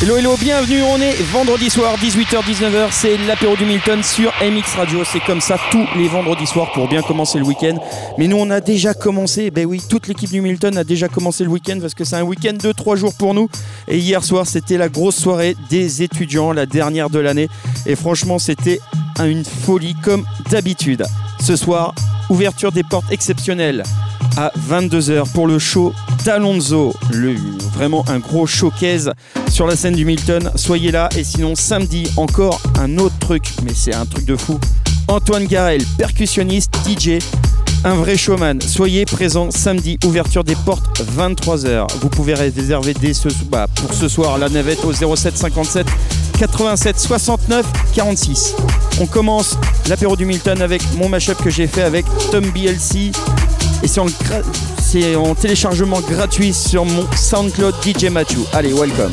Hello hello, bienvenue, on est vendredi soir 18h-19h, c'est l'apéro du Milton sur MX Radio, c'est comme ça tous les vendredis soirs pour bien commencer le week-end. Mais nous on a déjà commencé, ben oui, toute l'équipe du Milton a déjà commencé le week-end parce que c'est un week-end de 3 jours pour nous. Et hier soir c'était la grosse soirée des étudiants, la dernière de l'année. Et franchement c'était une folie comme d'habitude. Ce soir, ouverture des portes exceptionnelles à 22h pour le show d'Alonso. Vraiment un gros showcase sur la scène du Milton. Soyez là. Et sinon, samedi, encore un autre truc, mais c'est un truc de fou. Antoine Garel, percussionniste, DJ, un vrai showman. Soyez présents samedi, ouverture des portes 23h. Vous pouvez réserver dès ce, bah, pour ce soir la navette au 07 57 87 69 46. On commence l'apéro du Milton avec mon mashup que j'ai fait avec Tom BLC, et c'est en, en, téléchargement gratuit sur mon SoundCloud DJ Mathieu. Allez, welcome.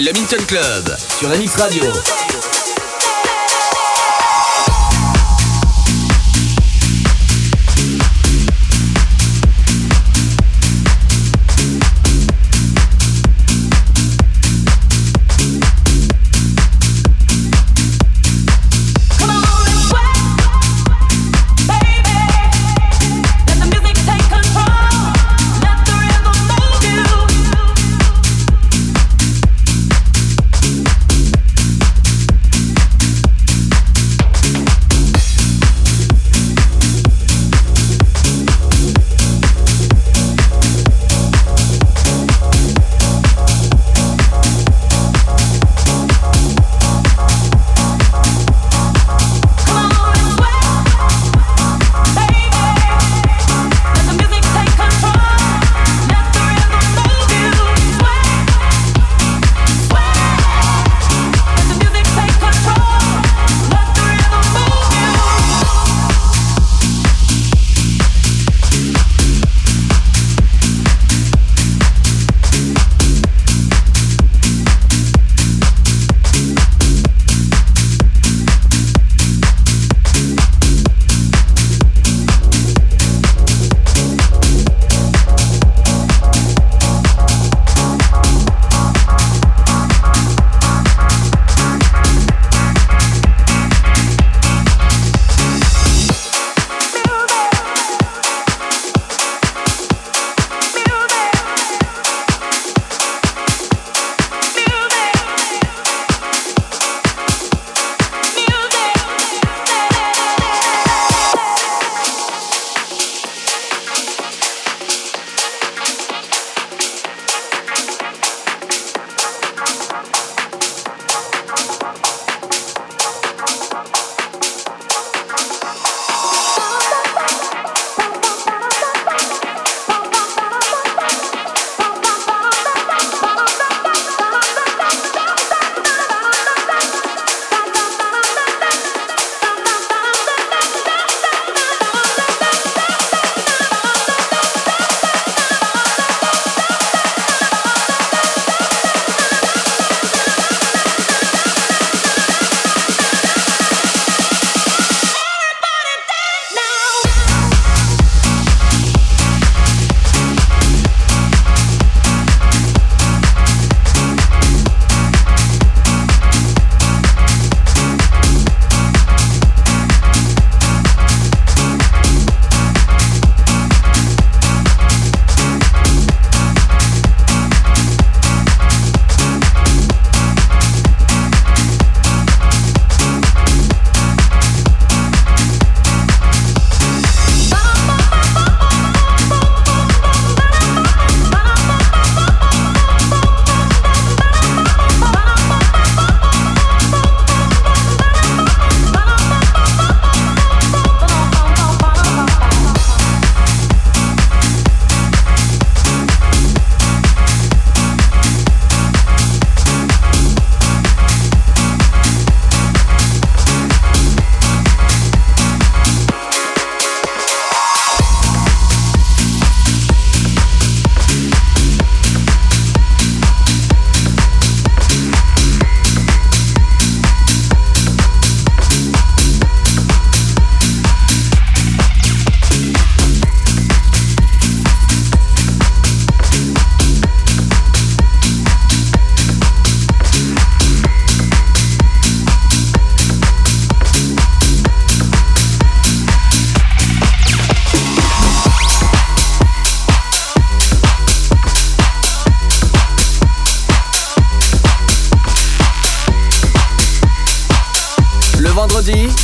by Le Minton Club sur MX Radio.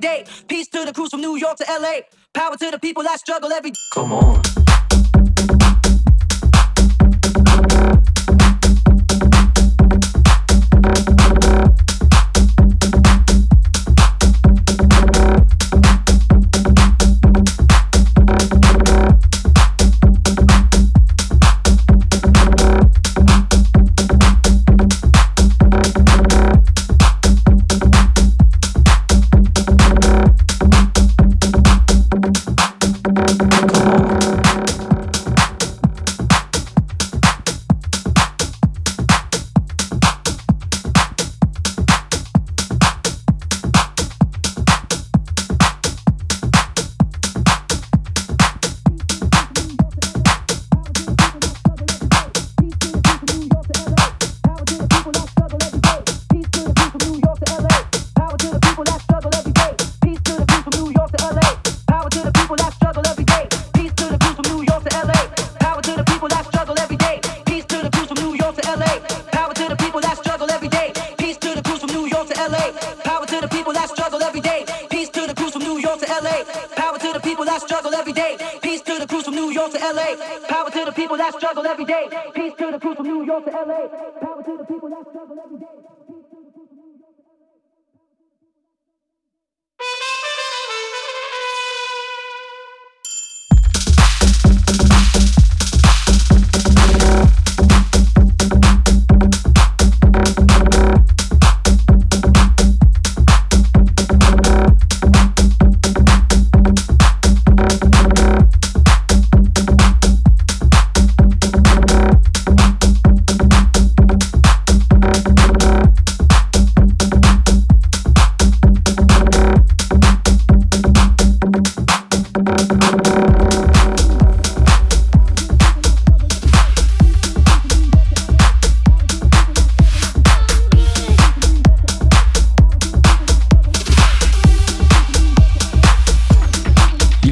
day. Peace to the crews from New York to LA. Power to the people that struggle every. Come on.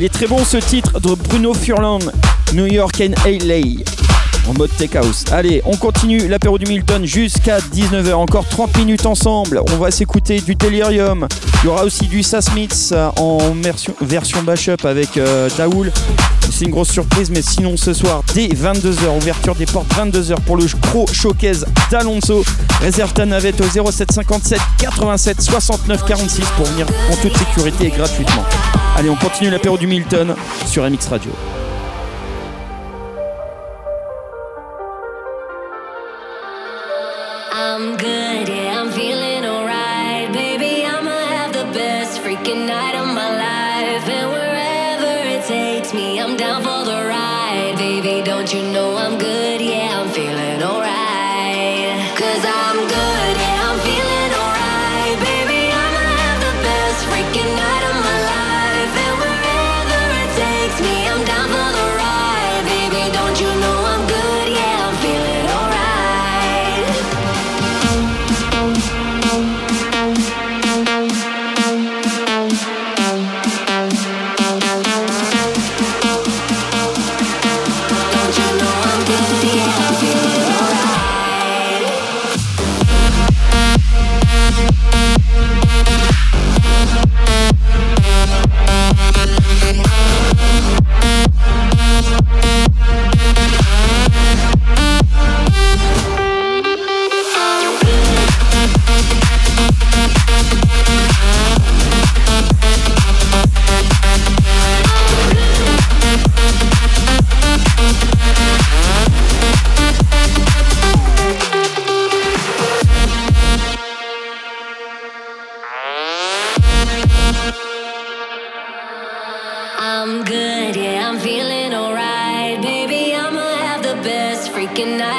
Il est très bon ce titre de Bruno Furlan, New York and LA en mode tech house. Allez, on continue l'apéro du Milton jusqu'à 19h. Encore 30 minutes ensemble. On va s'écouter du Delirium. Il y aura aussi du Sasmiths euh, en version, bash-up avec euh, Daoul. C'est une grosse surprise, mais sinon ce soir, dès 22h, ouverture des portes 22h pour le Pro Showcase d'Alonso. Réserve ta navette au 0757 87 69 46 pour venir en toute sécurité et gratuitement. Allez, on continue l'apéro du Milton sur MX Radio. I'm good, yeah, I'm feeling alright. Baby, I'ma have the best freaking night.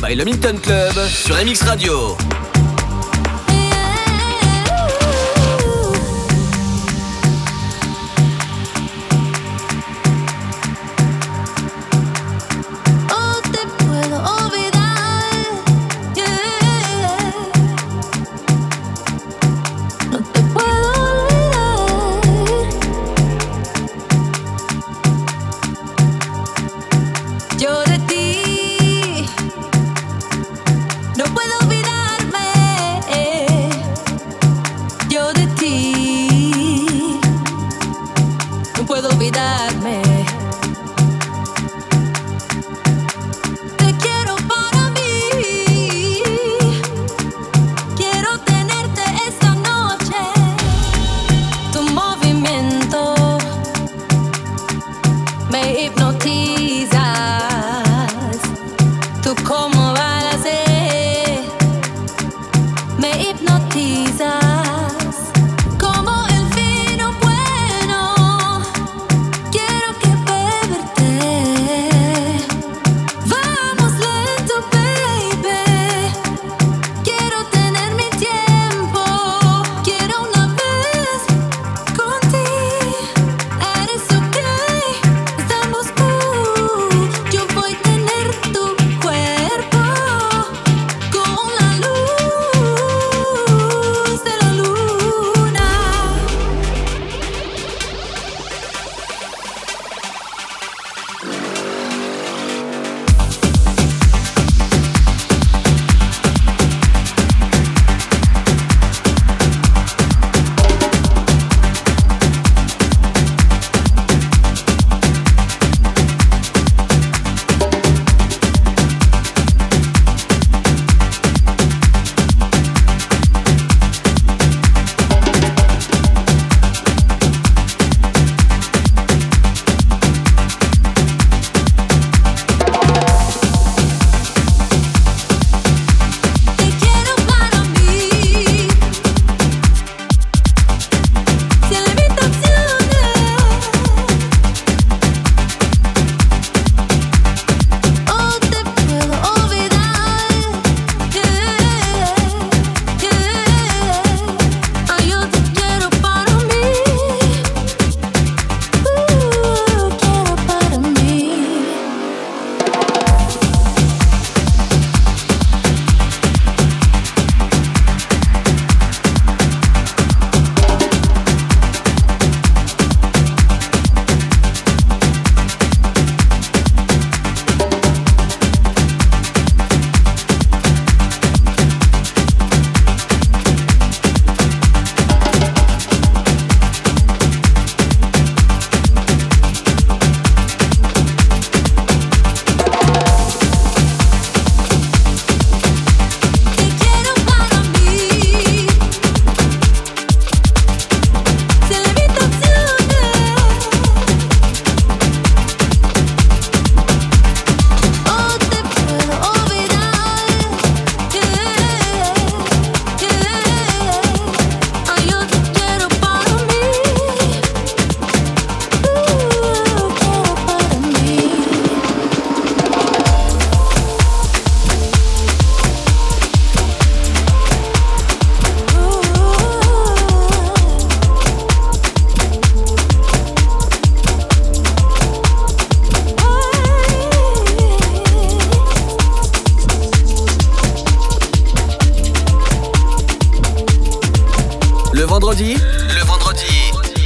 By le Minton Club sur MX Radio.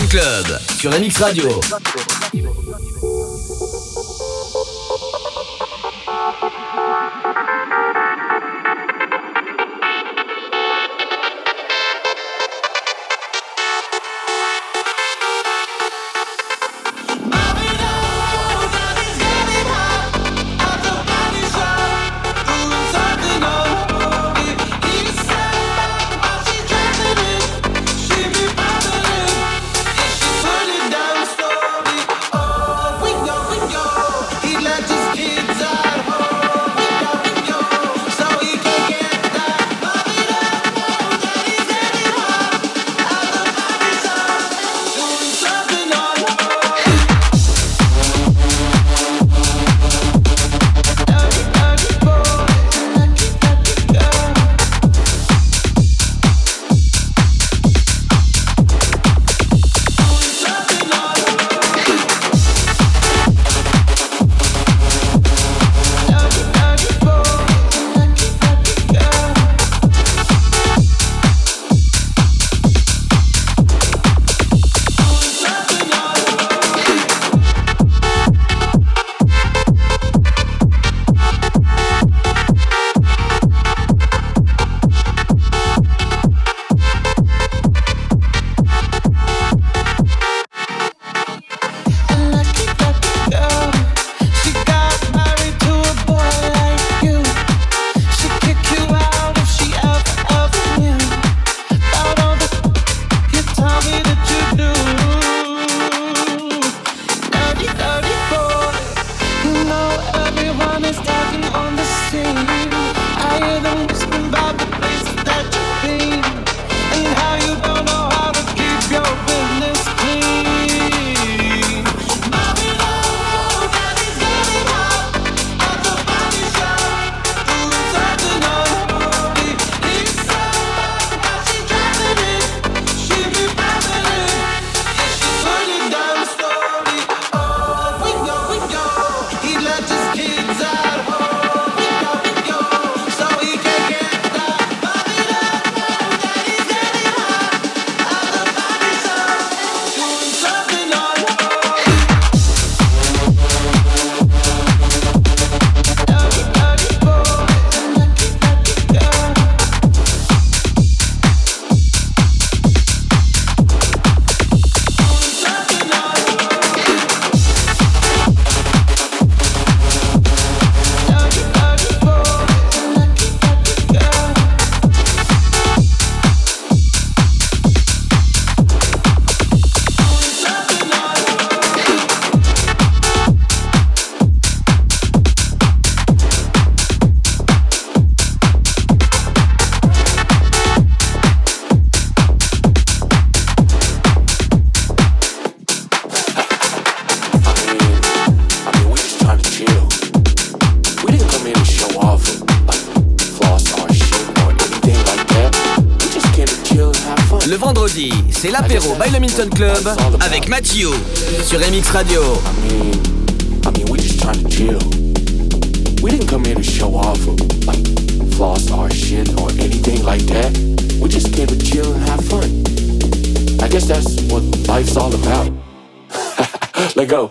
Club sur Radio. Le Club avec Mathieu sur MX Radio. I mean, I mean, we just trying to chill. We didn't come here to show off or like floss our shit or anything like that. We just came to chill and have fun. I guess that's what life's all about. Let go.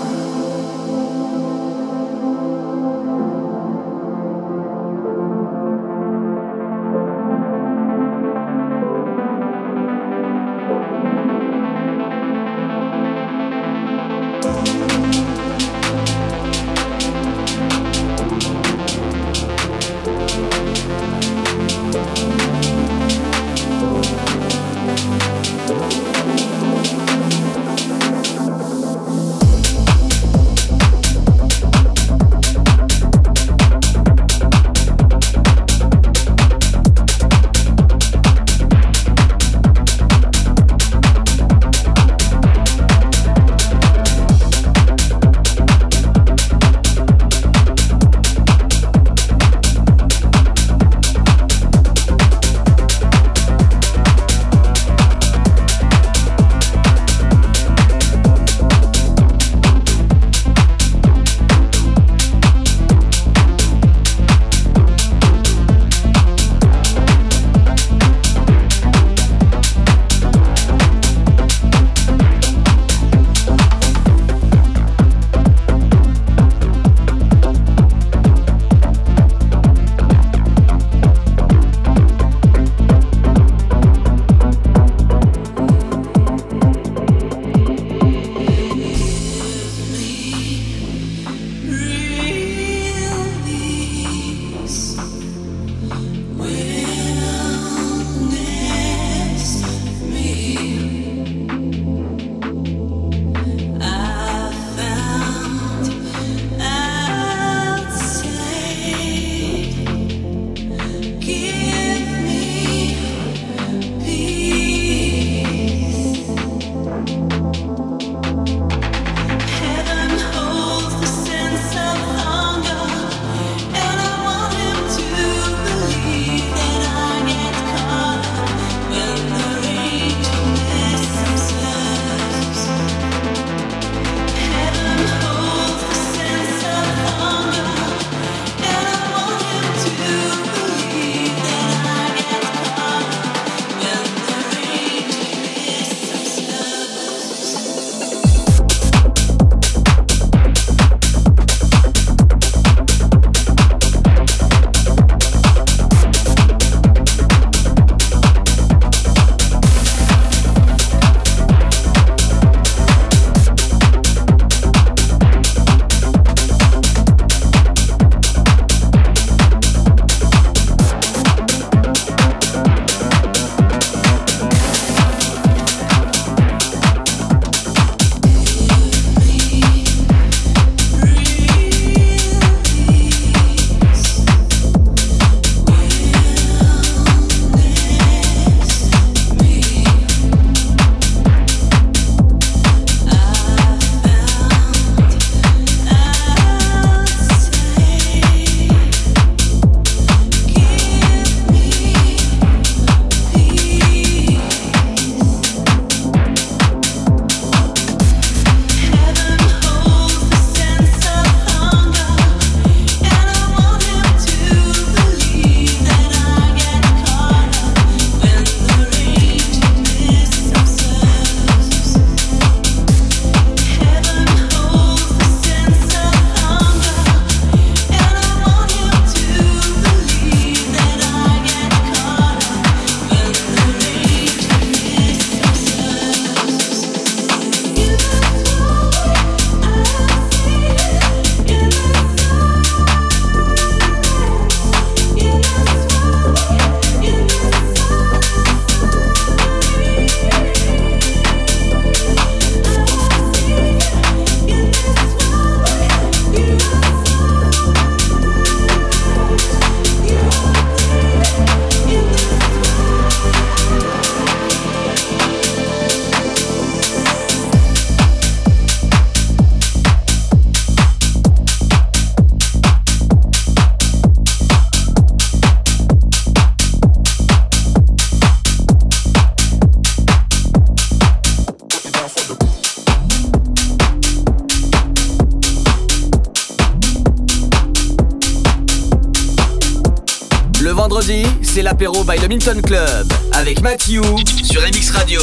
l'apéro by the Milton Club avec Matthew sur MX Radio.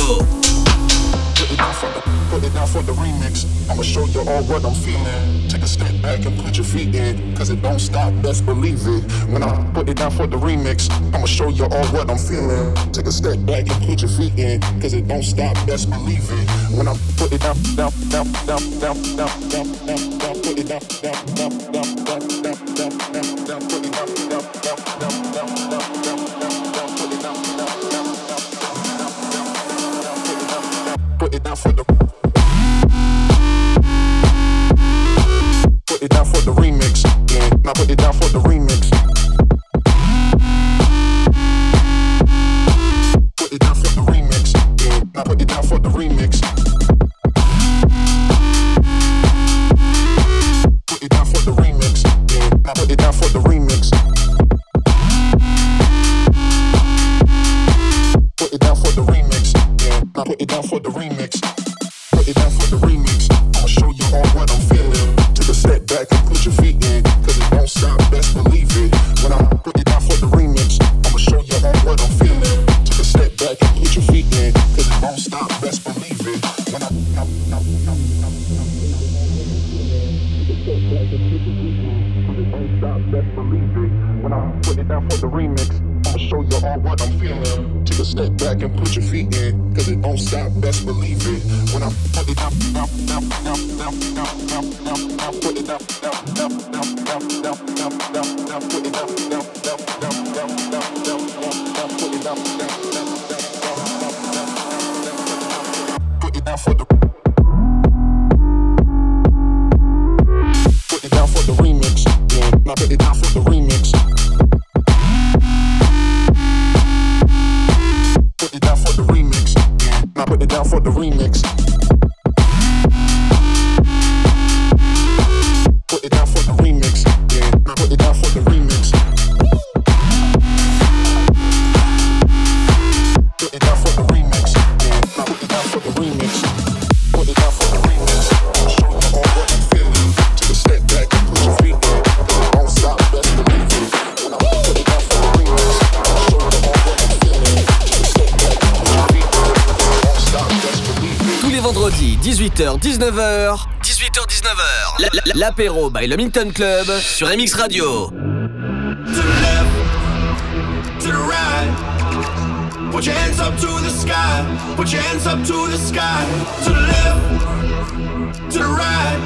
Put it down for the, put it down for the remix. I'ma show you all what I'm feeling. Take a step back and put your feet in. Cause it don't stop, best believe it. When I put it down for the remix, I'ma show you all what I'm feeling. Take a step back and put your feet in. Cause it don't stop, best believe it. When I put it down, down, down, down, down, down. it down for the vendredi, 18h-19h. 18h-19h. L'apéro by Le Minton Club sur MX Radio. To the left, to the right. Put your hands up to the sky. Put your hands up to the sky. To the left, to the right.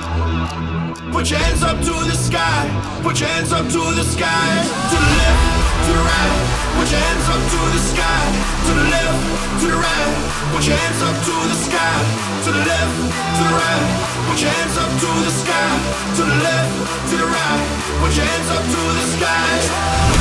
Put your hands up to the sky. Put your hands up to the sky. To the left. to the right, put your hands up to the sky. To the left, to the right, put your hands up to the sky. To the left, to the right, put your hands up to the sky. To the left, to the right, put your hands up to the sky.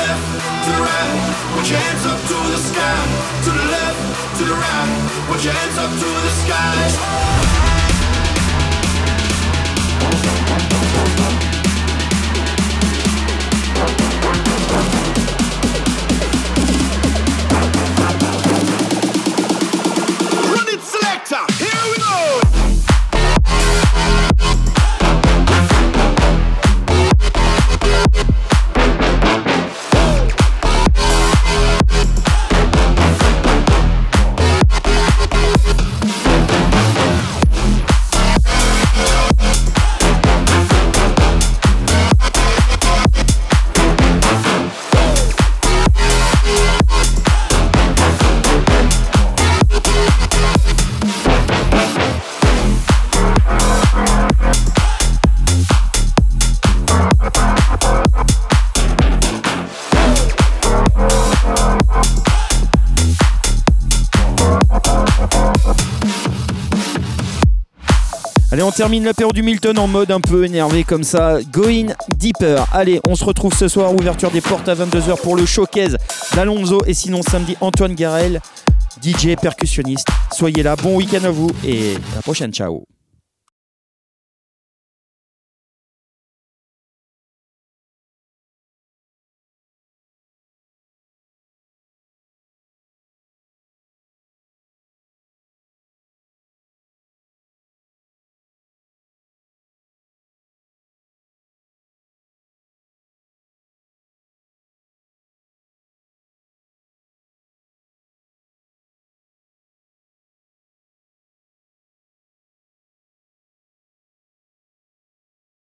left, to the right. Put your hands up to the sky. To the left, to the right. Put your hands up to the sky. Termine l'apéro du Milton en mode un peu énervé comme ça. Going deeper. Allez, on se retrouve ce soir, ouverture des portes à 22h pour le showcase d'Alonso. Et sinon, samedi, Antoine Garel, DJ percussionniste. Soyez là, bon week-end à vous et à la prochaine. Ciao.